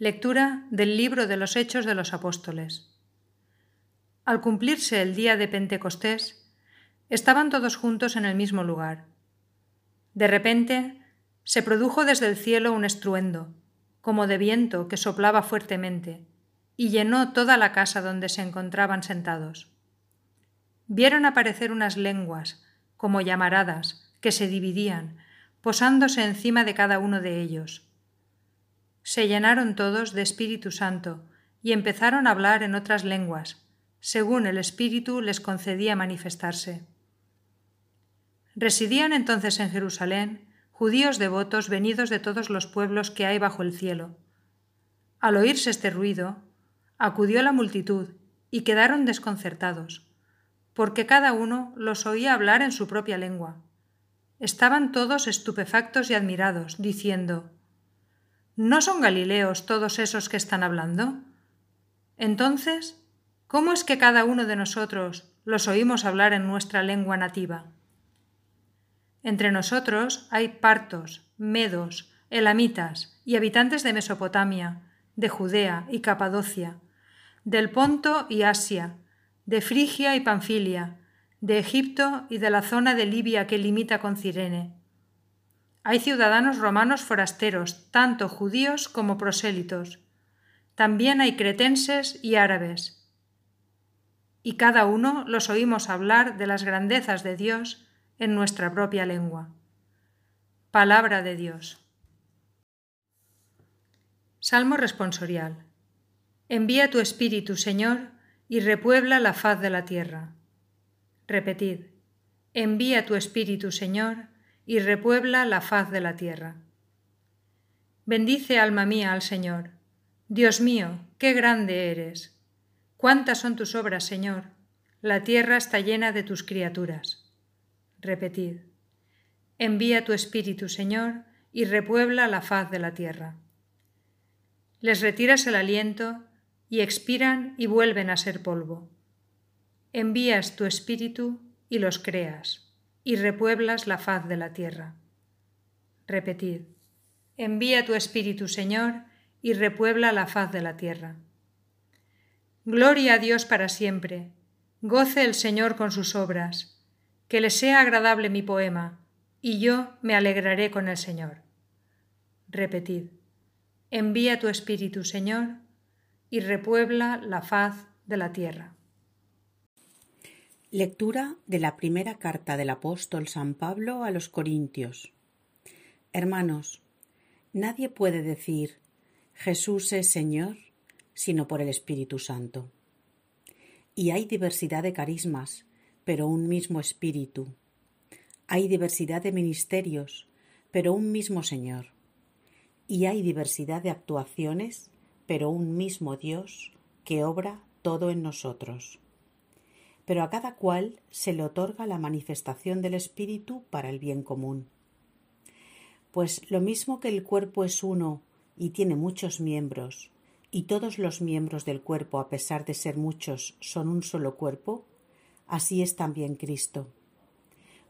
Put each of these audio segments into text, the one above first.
Lectura del libro de los Hechos de los Apóstoles. Al cumplirse el día de Pentecostés, estaban todos juntos en el mismo lugar. De repente se produjo desde el cielo un estruendo, como de viento que soplaba fuertemente, y llenó toda la casa donde se encontraban sentados. Vieron aparecer unas lenguas, como llamaradas, que se dividían, posándose encima de cada uno de ellos se llenaron todos de Espíritu Santo y empezaron a hablar en otras lenguas, según el Espíritu les concedía manifestarse. Residían entonces en Jerusalén judíos devotos venidos de todos los pueblos que hay bajo el cielo. Al oírse este ruido, acudió la multitud y quedaron desconcertados, porque cada uno los oía hablar en su propia lengua. Estaban todos estupefactos y admirados, diciendo ¿No son Galileos todos esos que están hablando? Entonces, ¿cómo es que cada uno de nosotros los oímos hablar en nuestra lengua nativa? Entre nosotros hay partos, medos, elamitas y habitantes de Mesopotamia, de Judea y Capadocia, del Ponto y Asia, de Frigia y Panfilia, de Egipto y de la zona de Libia que limita con Cirene hay ciudadanos romanos forasteros, tanto judíos como prosélitos. También hay cretenses y árabes. Y cada uno los oímos hablar de las grandezas de Dios en nuestra propia lengua. Palabra de Dios. Salmo responsorial. Envía tu Espíritu, Señor, y repuebla la faz de la tierra. Repetid. Envía tu Espíritu, Señor, y repuebla la faz de la tierra. Bendice alma mía al Señor. Dios mío, qué grande eres. Cuántas son tus obras, Señor. La tierra está llena de tus criaturas. Repetid. Envía tu Espíritu, Señor, y repuebla la faz de la tierra. Les retiras el aliento y expiran y vuelven a ser polvo. Envías tu Espíritu y los creas y repueblas la faz de la tierra. Repetid, envía tu Espíritu, Señor, y repuebla la faz de la tierra. Gloria a Dios para siempre, goce el Señor con sus obras, que le sea agradable mi poema, y yo me alegraré con el Señor. Repetid, envía tu Espíritu, Señor, y repuebla la faz de la tierra. Lectura de la primera carta del apóstol San Pablo a los Corintios. Hermanos, nadie puede decir Jesús es Señor sino por el Espíritu Santo. Y hay diversidad de carismas, pero un mismo Espíritu. Hay diversidad de ministerios, pero un mismo Señor. Y hay diversidad de actuaciones, pero un mismo Dios que obra todo en nosotros pero a cada cual se le otorga la manifestación del Espíritu para el bien común. Pues lo mismo que el cuerpo es uno y tiene muchos miembros, y todos los miembros del cuerpo, a pesar de ser muchos, son un solo cuerpo, así es también Cristo.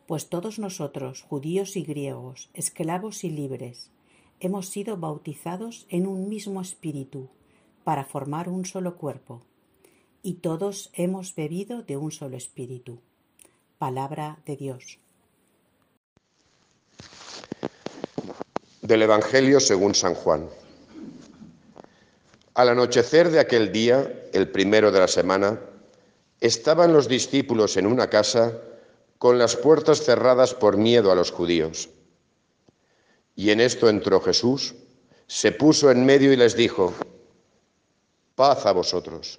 Pues todos nosotros, judíos y griegos, esclavos y libres, hemos sido bautizados en un mismo espíritu, para formar un solo cuerpo y todos hemos bebido de un solo espíritu. Palabra de Dios. Del Evangelio según San Juan. Al anochecer de aquel día, el primero de la semana, estaban los discípulos en una casa con las puertas cerradas por miedo a los judíos. Y en esto entró Jesús, se puso en medio y les dijo, paz a vosotros.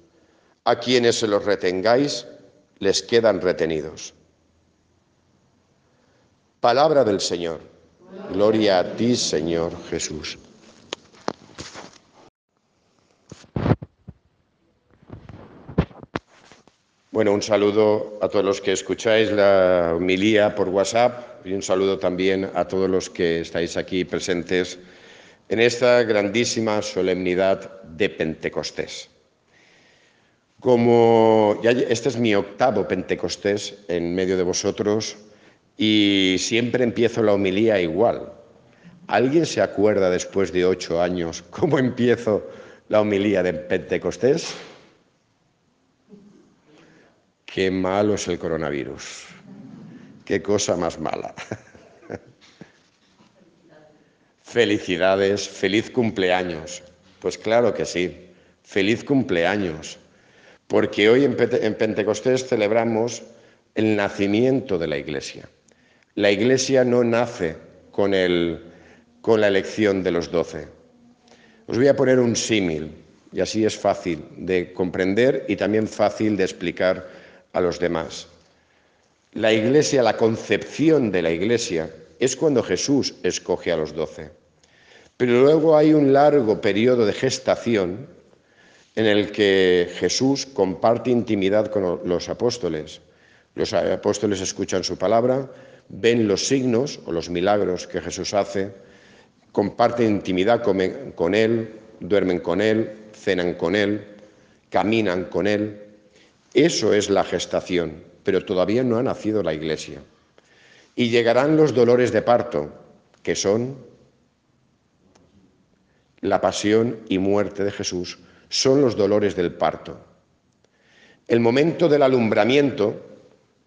a quienes se los retengáis, les quedan retenidos. Palabra del Señor. Gloria a ti, Señor Jesús. Bueno, un saludo a todos los que escucháis la homilía por WhatsApp y un saludo también a todos los que estáis aquí presentes en esta grandísima solemnidad de Pentecostés. Como ya, este es mi octavo Pentecostés en medio de vosotros y siempre empiezo la homilía igual. ¿Alguien se acuerda después de ocho años cómo empiezo la homilía de Pentecostés? Qué malo es el coronavirus. Qué cosa más mala. Felicidades, feliz cumpleaños. Pues claro que sí, feliz cumpleaños. Porque hoy en Pentecostés celebramos el nacimiento de la Iglesia. La Iglesia no nace con, con la elección de los doce. Os voy a poner un símil, y así es fácil de comprender y también fácil de explicar a los demás. La iglesia, la concepción de la iglesia, es cuando Jesús escoge a los doce. Pero luego hay un largo periodo de gestación en el que Jesús comparte intimidad con los apóstoles. Los apóstoles escuchan su palabra, ven los signos o los milagros que Jesús hace, comparten intimidad con Él, duermen con Él, cenan con Él, caminan con Él. Eso es la gestación, pero todavía no ha nacido la iglesia. Y llegarán los dolores de parto, que son la pasión y muerte de Jesús, son los dolores del parto. El momento del alumbramiento,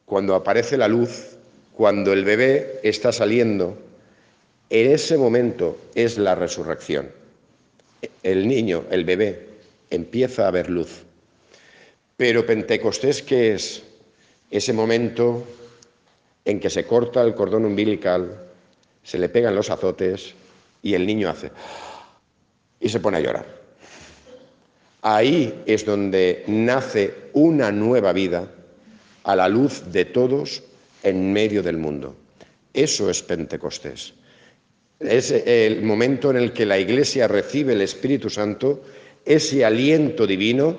cuando aparece la luz, cuando el bebé está saliendo, en ese momento es la resurrección. El niño, el bebé, empieza a ver luz. Pero Pentecostés, ¿qué es? Ese momento en que se corta el cordón umbilical, se le pegan los azotes y el niño hace y se pone a llorar. Ahí es donde nace una nueva vida a la luz de todos en medio del mundo. Eso es Pentecostés. Es el momento en el que la Iglesia recibe el Espíritu Santo, ese aliento divino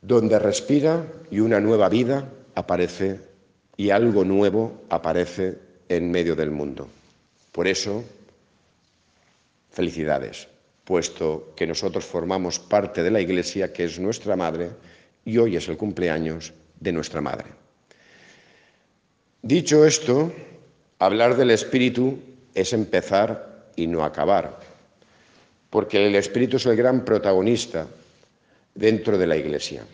donde respira y una nueva vida aparece y algo nuevo aparece en medio del mundo. Por eso, felicidades, puesto que nosotros formamos parte de la Iglesia, que es nuestra madre, y hoy es el cumpleaños de nuestra madre. Dicho esto, hablar del Espíritu es empezar y no acabar, porque el Espíritu es el gran protagonista dentro de la Iglesia.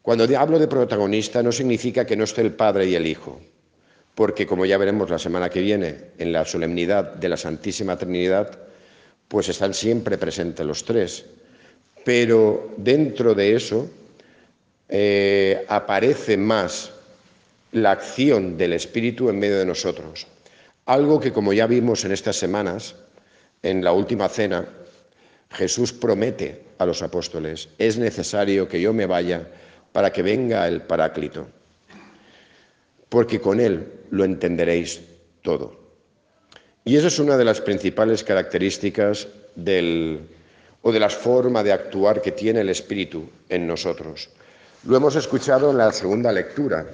Cuando hablo de protagonista no significa que no esté el Padre y el Hijo, porque como ya veremos la semana que viene en la solemnidad de la Santísima Trinidad, pues están siempre presentes los tres. Pero dentro de eso eh, aparece más la acción del Espíritu en medio de nosotros. Algo que como ya vimos en estas semanas, en la última cena, Jesús promete a los apóstoles, es necesario que yo me vaya para que venga el Paráclito, porque con él lo entenderéis todo. Y esa es una de las principales características del, o de las formas de actuar que tiene el Espíritu en nosotros. Lo hemos escuchado en la segunda lectura.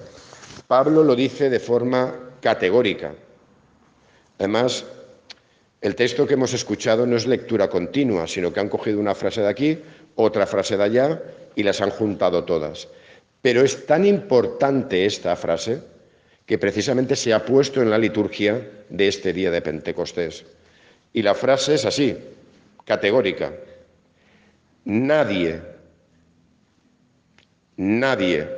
Pablo lo dice de forma categórica. Además, el texto que hemos escuchado no es lectura continua, sino que han cogido una frase de aquí, otra frase de allá y las han juntado todas. Pero es tan importante esta frase que precisamente se ha puesto en la liturgia de este día de Pentecostés. Y la frase es así, categórica. Nadie, nadie,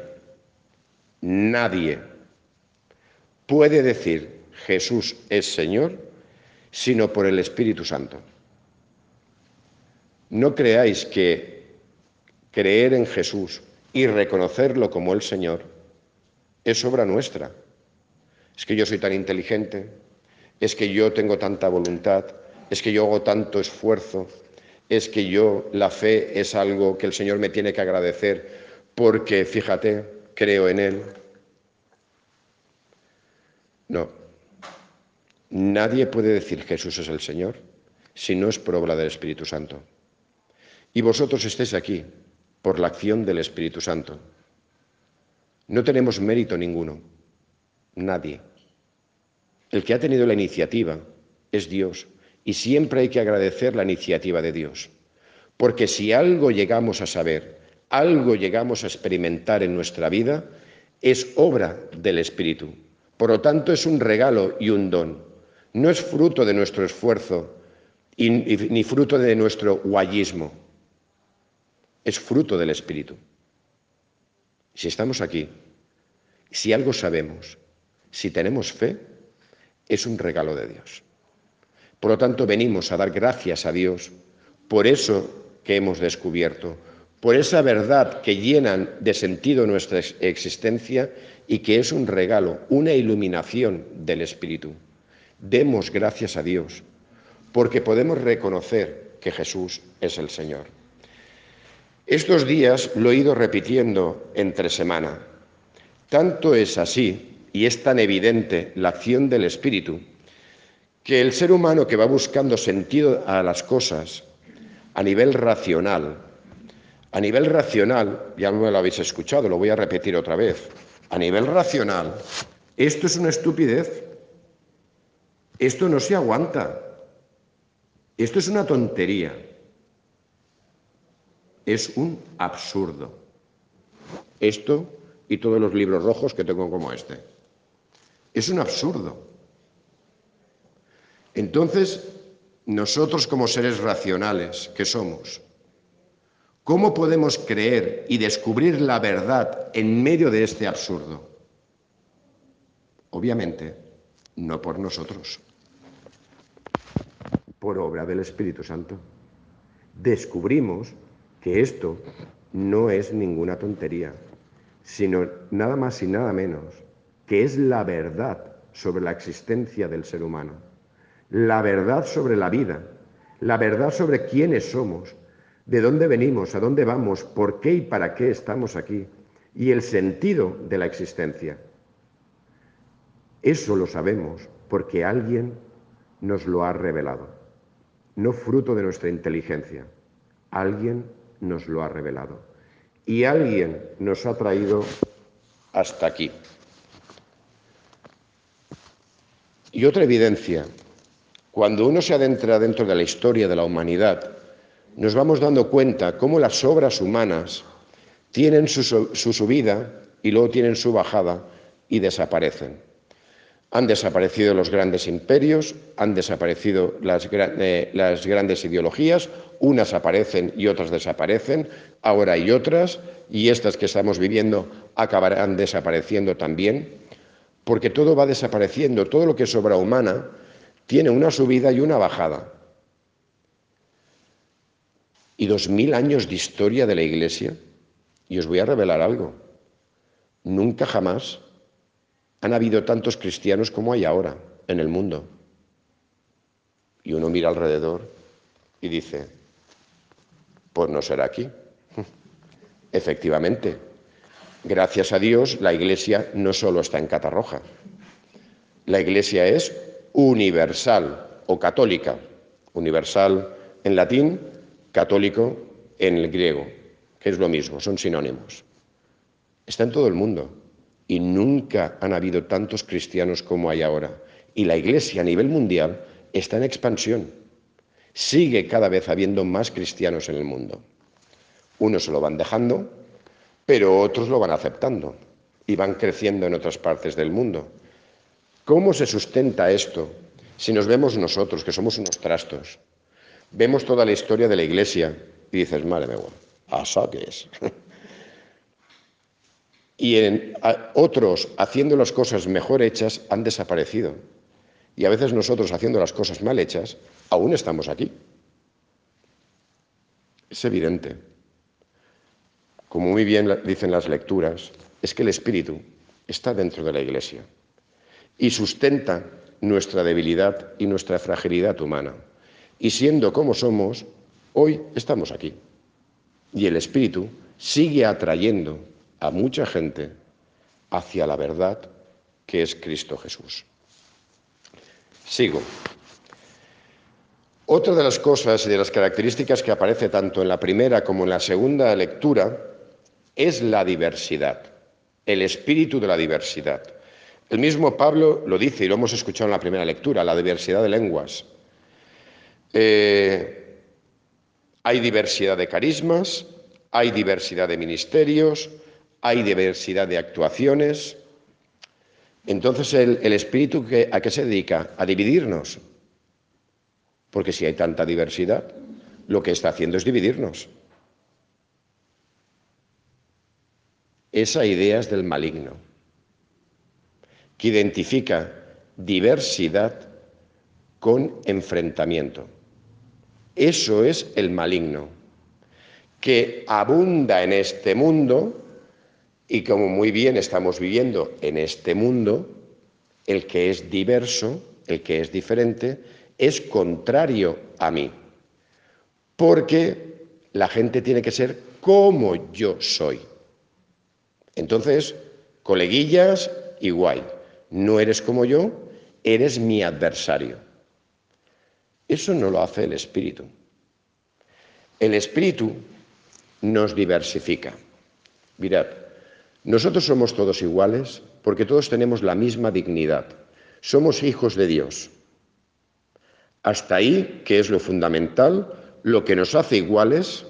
nadie puede decir Jesús es Señor sino por el Espíritu Santo. No creáis que creer en Jesús y reconocerlo como el Señor es obra nuestra. Es que yo soy tan inteligente, es que yo tengo tanta voluntad, es que yo hago tanto esfuerzo, es que yo la fe es algo que el Señor me tiene que agradecer porque, fíjate, creo en Él. No, Nadie puede decir Jesús es el Señor si no es por obra del Espíritu Santo. Y vosotros estéis aquí por la acción del Espíritu Santo. No tenemos mérito ninguno, nadie. El que ha tenido la iniciativa es Dios y siempre hay que agradecer la iniciativa de Dios. Porque si algo llegamos a saber, algo llegamos a experimentar en nuestra vida, es obra del Espíritu. Por lo tanto, es un regalo y un don. No es fruto de nuestro esfuerzo ni fruto de nuestro guayismo. Es fruto del Espíritu. Si estamos aquí, si algo sabemos, si tenemos fe, es un regalo de Dios. Por lo tanto, venimos a dar gracias a Dios por eso que hemos descubierto, por esa verdad que llenan de sentido nuestra existencia y que es un regalo, una iluminación del Espíritu. Demos gracias a Dios porque podemos reconocer que Jesús es el Señor. Estos días lo he ido repitiendo entre semana. Tanto es así y es tan evidente la acción del Espíritu que el ser humano que va buscando sentido a las cosas a nivel racional, a nivel racional, ya me lo habéis escuchado, lo voy a repetir otra vez, a nivel racional, esto es una estupidez, esto no se aguanta, esto es una tontería, es un absurdo. Esto y todos los libros rojos que tengo como este. Es un absurdo. Entonces, nosotros como seres racionales que somos, ¿cómo podemos creer y descubrir la verdad en medio de este absurdo? Obviamente, no por nosotros, por obra del Espíritu Santo. Descubrimos que esto no es ninguna tontería, sino nada más y nada menos que es la verdad sobre la existencia del ser humano, la verdad sobre la vida, la verdad sobre quiénes somos, de dónde venimos, a dónde vamos, por qué y para qué estamos aquí, y el sentido de la existencia. Eso lo sabemos porque alguien nos lo ha revelado, no fruto de nuestra inteligencia. Alguien nos lo ha revelado. Y alguien nos ha traído hasta aquí. Y otra evidencia, cuando uno se adentra dentro de la historia de la humanidad, nos vamos dando cuenta cómo las obras humanas tienen su, subida y luego tienen su bajada y desaparecen. Han desaparecido los grandes imperios, han desaparecido las, eh, las, grandes ideologías, unas aparecen y otras desaparecen, ahora hay otras, y estas que estamos viviendo acabarán desapareciendo también porque todo va desapareciendo, todo lo que es obra humana tiene una subida y una bajada. Y dos mil años de historia de la Iglesia, y os voy a revelar algo, nunca jamás han habido tantos cristianos como hay ahora en el mundo. Y uno mira alrededor y dice, pues no será aquí. Efectivamente, Gracias a Dios, la Iglesia no solo está en Catarroja. La Iglesia es universal o católica. Universal en latín, católico en el griego, que es lo mismo, son sinónimos. Está en todo el mundo y nunca han habido tantos cristianos como hay ahora. Y la Iglesia a nivel mundial está en expansión. Sigue cada vez habiendo más cristianos en el mundo. Unos se lo van dejando, pero otros lo van aceptando y van creciendo en otras partes del mundo. ¿Cómo se sustenta esto si nos vemos nosotros, que somos unos trastos? Vemos toda la historia de la Iglesia y dices, madre mía, ¿asa qué es? y en, otros, haciendo las cosas mejor hechas, han desaparecido. Y a veces nosotros, haciendo las cosas mal hechas, aún estamos aquí. Es evidente como muy bien dicen las lecturas, es que el Espíritu está dentro de la Iglesia y sustenta nuestra debilidad y nuestra fragilidad humana. Y siendo como somos, hoy estamos aquí. Y el Espíritu sigue atrayendo a mucha gente hacia la verdad que es Cristo Jesús. Sigo. Otra de las cosas y de las características que aparece tanto en la primera como en la segunda lectura es la diversidad. el espíritu de la diversidad. El mismo Pablo lo dice y lo hemos escuchado en la primera lectura, la diversidad de lenguas. Eh, hay diversidad de carismas, hay diversidad de ministerios, hay diversidad de actuaciones. Entonces, ¿el, espíritu a qué se dedica? A dividirnos. Porque si hay tanta diversidad, lo que está haciendo es dividirnos. Esa idea es del maligno, que identifica diversidad con enfrentamiento. Eso es el maligno, que abunda en este mundo y como muy bien estamos viviendo en este mundo, el que es diverso, el que es diferente, es contrario a mí. Porque la gente tiene que ser como yo soy. Entonces, coleguillas, igual. No eres como yo, eres mi adversario. Eso no lo hace el espíritu. El espíritu nos diversifica. Mirad, nosotros somos todos iguales porque todos tenemos la misma dignidad. Somos hijos de Dios. Hasta ahí, que es lo fundamental, lo que nos hace iguales,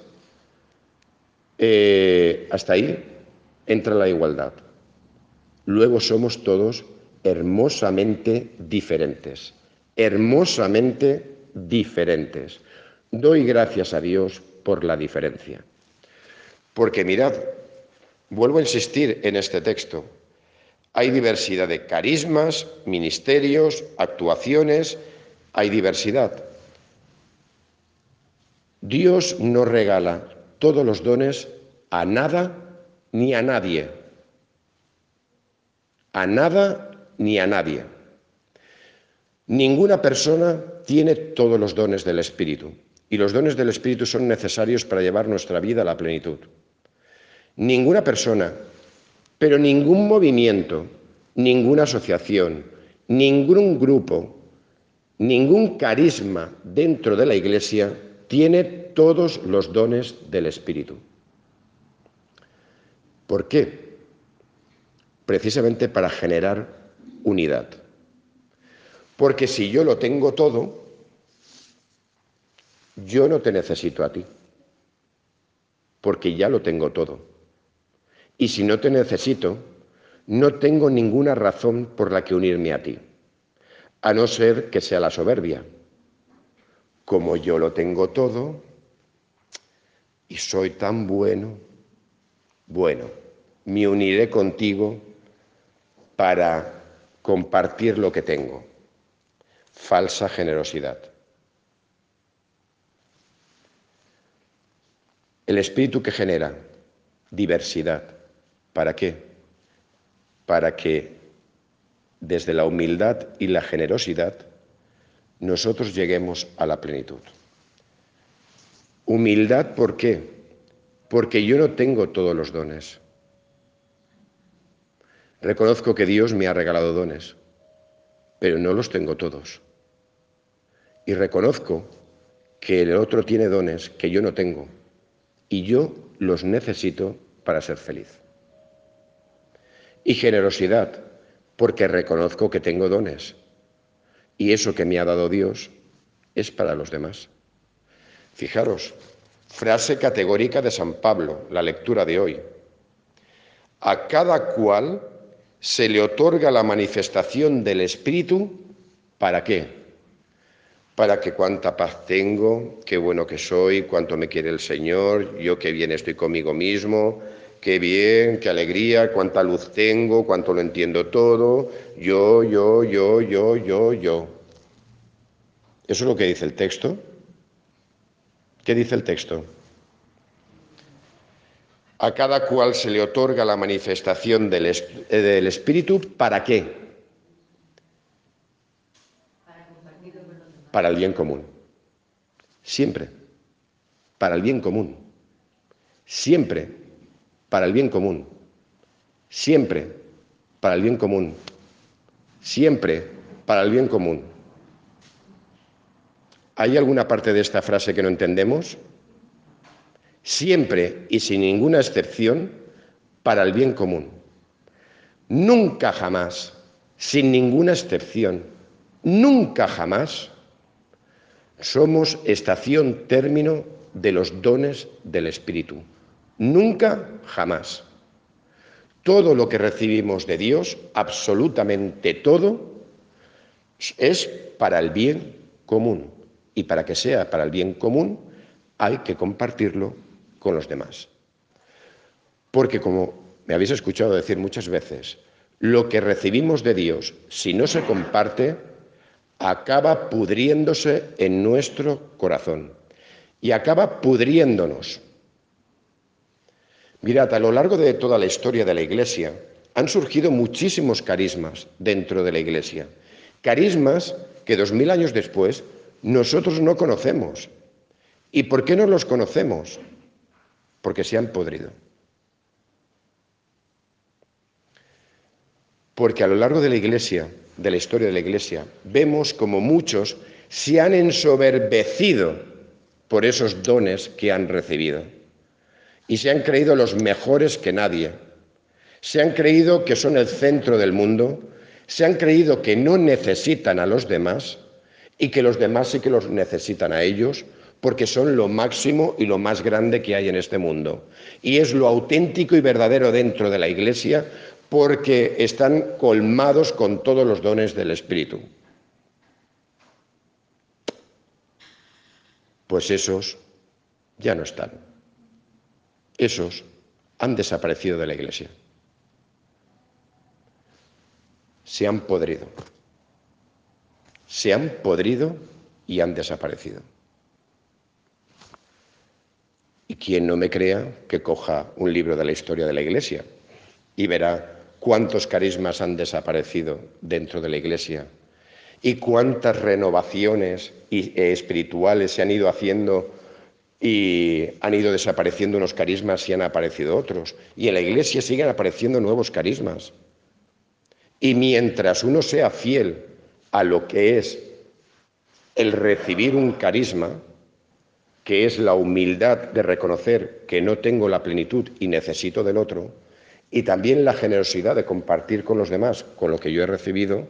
eh, hasta ahí entra la igualdad. Luego somos todos hermosamente diferentes, hermosamente diferentes. Doy gracias a Dios por la diferencia. Porque mirad, vuelvo a insistir en este texto, hay diversidad de carismas, ministerios, actuaciones, hay diversidad. Dios no regala todos los dones a nada ni a nadie. A nada ni a nadie. Ninguna persona tiene todos los dones del Espíritu y los dones del Espíritu son necesarios para llevar nuestra vida a la plenitud. Ninguna persona, pero ningún movimiento, ninguna asociación, ningún grupo, ningún carisma dentro de la Iglesia tiene todos los dones del Espíritu. ¿Por qué? Precisamente para generar unidad. Porque si yo lo tengo todo, yo no te necesito a ti, porque ya lo tengo todo. Y si no te necesito, no tengo ninguna razón por la que unirme a ti, a no ser que sea la soberbia como yo lo tengo todo y soy tan bueno, bueno, me uniré contigo para compartir lo que tengo. Falsa generosidad. El espíritu que genera diversidad. ¿Para qué? Para que desde la humildad y la generosidad nosotros lleguemos a la plenitud. Humildad, ¿por qué? Porque yo no tengo todos los dones. Reconozco que Dios me ha regalado dones, pero no los tengo todos. Y reconozco que el otro tiene dones que yo no tengo y yo los necesito para ser feliz. Y generosidad, porque reconozco que tengo dones y eso que me ha dado Dios es para los demás. Fijaros, frase categórica de San Pablo, la lectura de hoy. A cada cual se le otorga la manifestación del Espíritu, ¿para qué? Para que cuánta paz tengo, qué bueno que soy, cuánto me quiere el Señor, yo qué bien estoy conmigo mismo, qué bien, qué alegría, cuánta luz tengo, cuánto lo entiendo todo, yo, yo, yo, yo, yo, yo. ¿Eso es lo que dice el texto? ¿Qué dice el texto? A cada cual se le otorga la manifestación del, del Espíritu, ¿para qué? Para el bien común. Siempre. Para el bien común. Siempre para el bien común, siempre para el bien común, siempre para el bien común. ¿Hay alguna parte de esta frase que no entendemos? Siempre y sin ninguna excepción para el bien común. nunca jamás, sin ninguna excepción, nunca jamás somos estación término de los dones del Espíritu. Nunca jamás. Todo lo que recibimos de Dios, absolutamente todo, es para el bien común. Y para que sea para el bien común, hay que compartirlo con los demás. Porque como me habéis escuchado decir muchas veces, lo que recibimos de Dios, si no se comparte, acaba pudriéndose en nuestro corazón y acaba pudriéndonos. Mirad, a lo largo de toda la historia de la Iglesia han surgido muchísimos carismas dentro de la Iglesia. Carismas que dos mil años después nosotros no conocemos. ¿Y por qué no los conocemos? Porque se han podrido. Porque a lo largo de la Iglesia, de la historia de la Iglesia, vemos como muchos se han ensoberbecido por esos dones que han recibido. Y se han creído los mejores que nadie. Se han creído que son el centro del mundo. Se han creído que no necesitan a los demás y que los demás sí que los necesitan a ellos porque son lo máximo y lo más grande que hay en este mundo. Y es lo auténtico y verdadero dentro de la Iglesia porque están colmados con todos los dones del Espíritu. Pues esos ya no están. Esos han desaparecido de la Iglesia. Se han podrido. Se han podrido y han desaparecido. Y quien no me crea, que coja un libro de la historia de la Iglesia y verá cuántos carismas han desaparecido dentro de la Iglesia y cuántas renovaciones eh, espirituales se han ido haciendo y han ido desapareciendo unos carismas y han aparecido otros. Y en la Iglesia siguen apareciendo nuevos carismas. Y mientras uno sea fiel a lo que es el recibir un carisma, que es la humildad de reconocer que no tengo la plenitud y necesito del otro, y también la generosidad de compartir con los demás con lo que yo he recibido,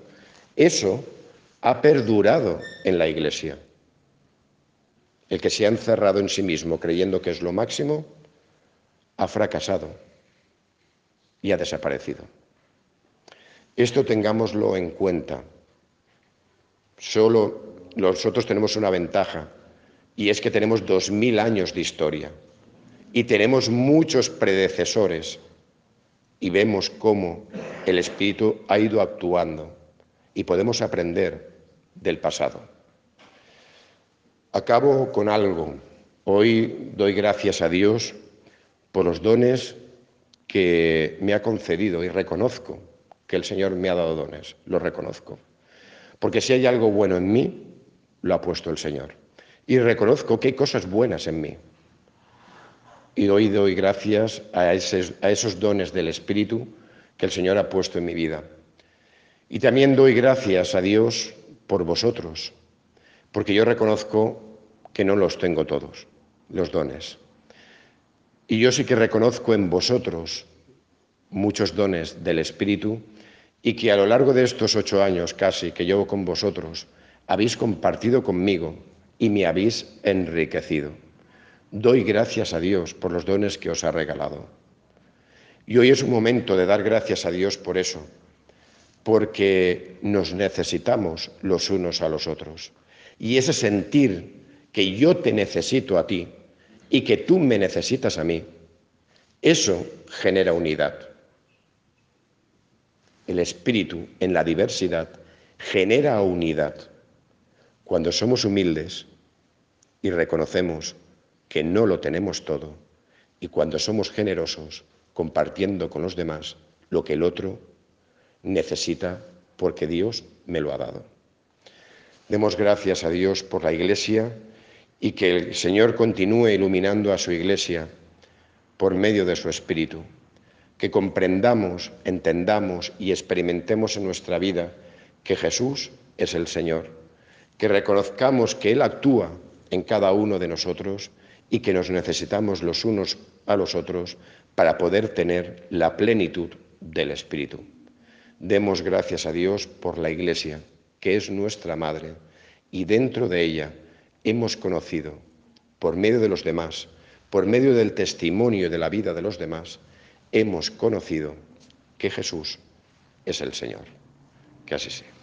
eso ha perdurado en la Iglesia. El que se ha encerrado en sí mismo creyendo que es lo máximo, ha fracasado y ha desaparecido. Esto tengámoslo en cuenta. Solo nosotros tenemos una ventaja y es que tenemos dos mil años de historia y tenemos muchos predecesores y vemos cómo el Espíritu ha ido actuando y podemos aprender del pasado. Acabo con algo. Hoy doy gracias a Dios por los dones que me ha concedido y reconozco que el Señor me ha dado dones, lo reconozco. Porque si hay algo bueno en mí, lo ha puesto el Señor. Y reconozco que hay cosas buenas en mí y hoy doy gracias a a esos dones del Espíritu que el Señor ha puesto en mi vida. Y también doy gracias a Dios por vosotros, porque yo reconozco que no los tengo todos, los dones. Y yo sí que reconozco en vosotros muchos dones del Espíritu y que a lo largo de estos ocho años casi que llevo con vosotros, habéis compartido conmigo y me habéis enriquecido. Doy gracias a Dios por los dones que os ha regalado. Y hoy es un momento de dar gracias a Dios por eso, porque nos necesitamos los unos a los otros. Y ese sentir que yo te necesito a ti y que tú me necesitas a mí, eso genera unidad. El espíritu en la diversidad genera unidad. Cuando somos humildes y reconocemos que no lo tenemos todo y cuando somos generosos, compartiendo con los demás lo que el otro necesita porque Dios me lo ha dado. Demos gracias a Dios por la Iglesia y que el Señor continúe iluminando a su Iglesia por medio de su Espíritu, que comprendamos, entendamos y experimentemos en nuestra vida que Jesús es el Señor, que reconozcamos que Él actúa en cada uno de nosotros y que nos necesitamos los unos a los otros para poder tener la plenitud del Espíritu. Demos gracias a Dios por la Iglesia, que es nuestra Madre, y dentro de ella hemos conocido, por medio de los demás, por medio del testimonio de la vida de los demás, hemos conocido que Jesús es el Señor. Que así sea.